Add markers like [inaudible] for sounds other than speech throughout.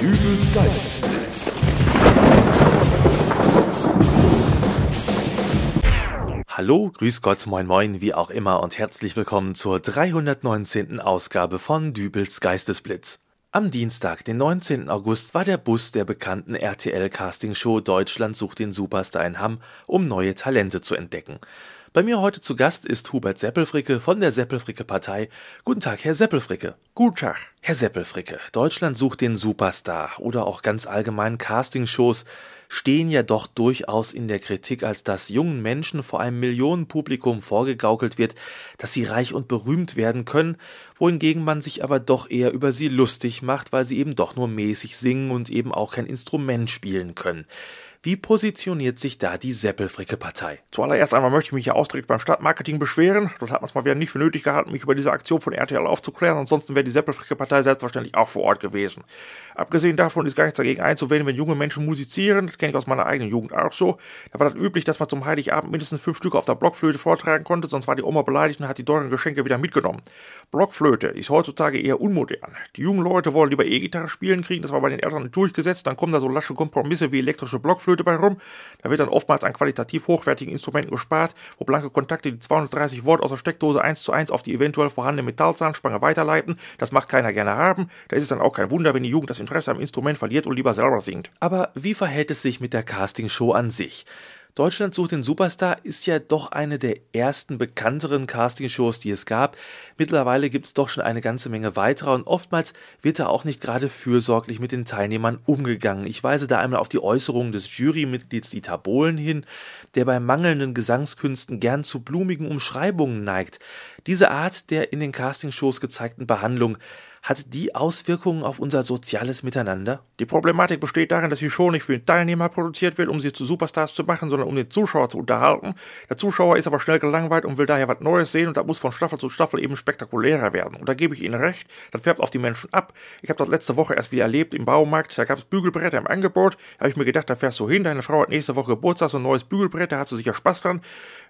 Dübels Geistesblitz. Hallo, grüß Gott, moin moin, wie auch immer und herzlich willkommen zur 319. Ausgabe von Dübels Geistesblitz. Am Dienstag, den 19. August, war der Bus der bekannten RTL-Castingshow Deutschland sucht den Superstar in Hamm, um neue Talente zu entdecken. Bei mir heute zu Gast ist Hubert Seppelfricke von der Seppelfricke Partei. Guten Tag, Herr Seppelfricke. Guten Tag. Herr Seppelfricke, Deutschland sucht den Superstar oder auch ganz allgemein Castingshows stehen ja doch durchaus in der Kritik, als dass jungen Menschen vor einem Millionenpublikum vorgegaukelt wird, dass sie reich und berühmt werden können, wohingegen man sich aber doch eher über sie lustig macht, weil sie eben doch nur mäßig singen und eben auch kein Instrument spielen können. Wie positioniert sich da die Seppelfricke-Partei? Zuallererst einmal möchte ich mich hier ausdrücklich beim Stadtmarketing beschweren. Dort hat man es mal wieder nicht für nötig gehalten, mich über diese Aktion von RTL aufzuklären. Ansonsten wäre die Seppelfricke-Partei selbstverständlich auch vor Ort gewesen. Abgesehen davon ist gar nichts dagegen einzuwenden, wenn junge Menschen musizieren. Das kenne ich aus meiner eigenen Jugend auch so. Da war das üblich, dass man zum Heiligabend mindestens fünf Stücke auf der Blockflöte vortragen konnte, sonst war die Oma beleidigt und hat die teuren Geschenke wieder mitgenommen. Blockflöte ist heutzutage eher unmodern. Die jungen Leute wollen lieber E-Gitarre spielen, kriegen das war bei den Eltern durchgesetzt, dann kommen da so lasche Kompromisse wie elektrische Blockflöte bei rum. Da wird dann oftmals an qualitativ hochwertigen Instrumenten gespart, wo blanke Kontakte die 230 Volt aus der Steckdose eins zu eins auf die eventuell vorhandene Metallzahnspange weiterleiten. Das macht keiner gerne haben. Da ist es dann auch kein Wunder, wenn die Jugend das Interesse am Instrument verliert und lieber selber singt. Aber wie verhält es sich mit der Castingshow an sich? Deutschland sucht den Superstar ist ja doch eine der ersten bekannteren Castingshows, die es gab. Mittlerweile gibt es doch schon eine ganze Menge weiterer und oftmals wird da auch nicht gerade fürsorglich mit den Teilnehmern umgegangen. Ich weise da einmal auf die Äußerungen des Jurymitglieds Dieter Bohlen hin, der bei mangelnden Gesangskünsten gern zu blumigen Umschreibungen neigt. Diese Art der in den Castingshows gezeigten Behandlung hat die Auswirkungen auf unser soziales Miteinander? Die Problematik besteht darin, dass die Show nicht für den Teilnehmer produziert wird, um sie zu Superstars zu machen, sondern um den Zuschauer zu unterhalten. Der Zuschauer ist aber schnell gelangweilt und will daher was Neues sehen und das muss von Staffel zu Staffel eben spektakulärer werden. Und da gebe ich Ihnen recht, das färbt auf die Menschen ab. Ich habe das letzte Woche erst wieder erlebt im Baumarkt, da gab es Bügelbretter im Angebot. Da habe ich mir gedacht, da fährst du hin, deine Frau hat nächste Woche Geburtstag, so ein neues Bügelbrett, da hast du sicher Spaß dran.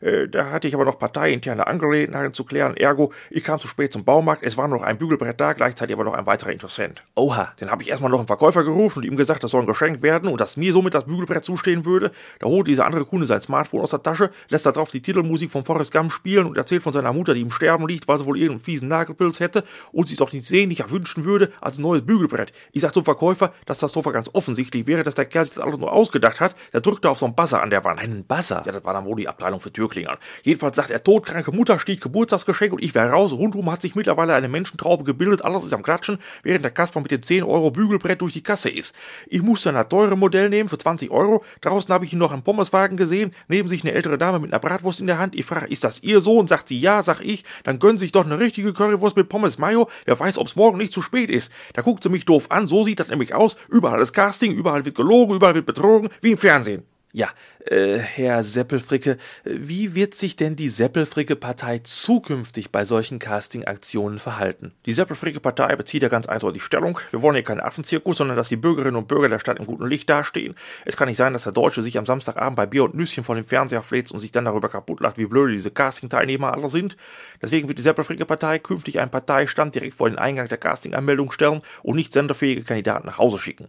Äh, da hatte ich aber noch parteiinterne Angelegenheiten zu klären. Ergo, ich kam zu spät zum Baumarkt, es war noch ein Bügelbrett da, gleichzeitig aber noch ein weiterer Interessent. Oha. Dann habe ich erstmal noch einen Verkäufer gerufen und ihm gesagt, das soll ein Geschenk werden und dass mir somit das Bügelbrett zustehen würde. Da holt dieser andere Kunde sein Smartphone aus der Tasche, lässt da drauf die Titelmusik von Forrest Gump spielen und erzählt von seiner Mutter, die im Sterben liegt, weil sie wohl irgendeinen fiesen Nagelpilz hätte und sich doch nicht sehnlicher wünschen würde als ein neues Bügelbrett. Ich sag zum Verkäufer, dass das doch ganz offensichtlich wäre, dass der Kerl sich das alles nur ausgedacht hat. Der drückte auf so einen Buzzer an der Wand. Einen Buzzer? Ja, das war dann wohl die Abteilung für Türklingern. Jedenfalls sagt er, todkranke Mutter steht Geburtstagsgeschenk und ich wäre raus. Rundum hat sich mittlerweile eine Menschentraube gebildet, alles ist Klatschen, während der Kasper mit dem 10 Euro Bügelbrett durch die Kasse ist. Ich musste ein teure Modell nehmen für 20 Euro. Draußen habe ich ihn noch am Pommeswagen gesehen, neben sich eine ältere Dame mit einer Bratwurst in der Hand. Ich frage, ist das Ihr Sohn? Sagt sie ja, sag ich. Dann gönnen Sie sich doch eine richtige Currywurst mit Pommes Mayo. Wer weiß, ob's morgen nicht zu spät ist. Da guckt sie mich doof an, so sieht das nämlich aus. Überall ist Casting, überall wird gelogen, überall wird betrogen, wie im Fernsehen. Ja, äh, Herr Seppelfricke, wie wird sich denn die Seppelfricke-Partei zukünftig bei solchen Casting-Aktionen verhalten? Die Seppelfricke-Partei bezieht ja ganz eindeutig Stellung. Wir wollen hier keinen Affenzirkus, sondern dass die Bürgerinnen und Bürger der Stadt im guten Licht dastehen. Es kann nicht sein, dass der Deutsche sich am Samstagabend bei Bier und Nüsschen vor dem Fernseher fläzt und sich dann darüber kaputtlacht, wie blöde diese Casting-Teilnehmer alle sind. Deswegen wird die Seppelfricke-Partei künftig einen Parteistand direkt vor den Eingang der Casting-Anmeldung stellen und nicht senderfähige Kandidaten nach Hause schicken.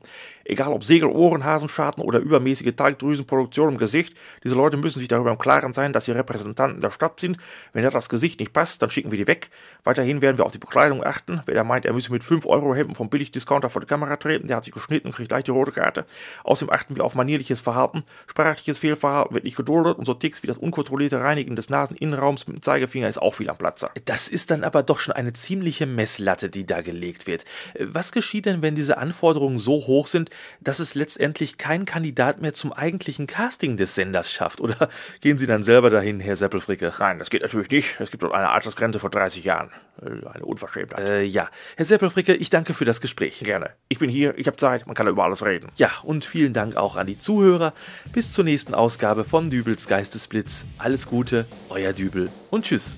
Egal ob Segelohren, Hasenschaden oder übermäßige Talgdrüsenproduktion im Gesicht, diese Leute müssen sich darüber im Klaren sein, dass sie Repräsentanten der Stadt sind. Wenn da das Gesicht nicht passt, dann schicken wir die weg. Weiterhin werden wir auf die Bekleidung achten. Wer da meint, er müsse mit 5 Euro Hemden vom Billigdiscounter vor die Kamera treten, der hat sich geschnitten und kriegt gleich die rote Karte. Außerdem achten wir auf manierliches Verhalten. Sprachliches Fehlverhalten wird nicht geduldet und so Ticks wie das unkontrollierte Reinigen des Naseninnenraums mit dem Zeigefinger ist auch viel am Platze. Das ist dann aber doch schon eine ziemliche Messlatte, die da gelegt wird. Was geschieht denn, wenn diese Anforderungen so hoch sind, dass es letztendlich kein Kandidat mehr zum eigentlichen Casting des Senders schafft? Oder [laughs] gehen Sie dann selber dahin, Herr Seppelfricke? Nein, das geht natürlich nicht. Es gibt dort eine Altersgrenze vor 30 Jahren. Eine Unverschämtheit. Äh, ja. Herr Seppelfricke, ich danke für das Gespräch. Gerne. Ich bin hier, ich habe Zeit, man kann über alles reden. Ja, und vielen Dank auch an die Zuhörer. Bis zur nächsten Ausgabe von Dübels Geistesblitz. Alles Gute, euer Dübel und tschüss.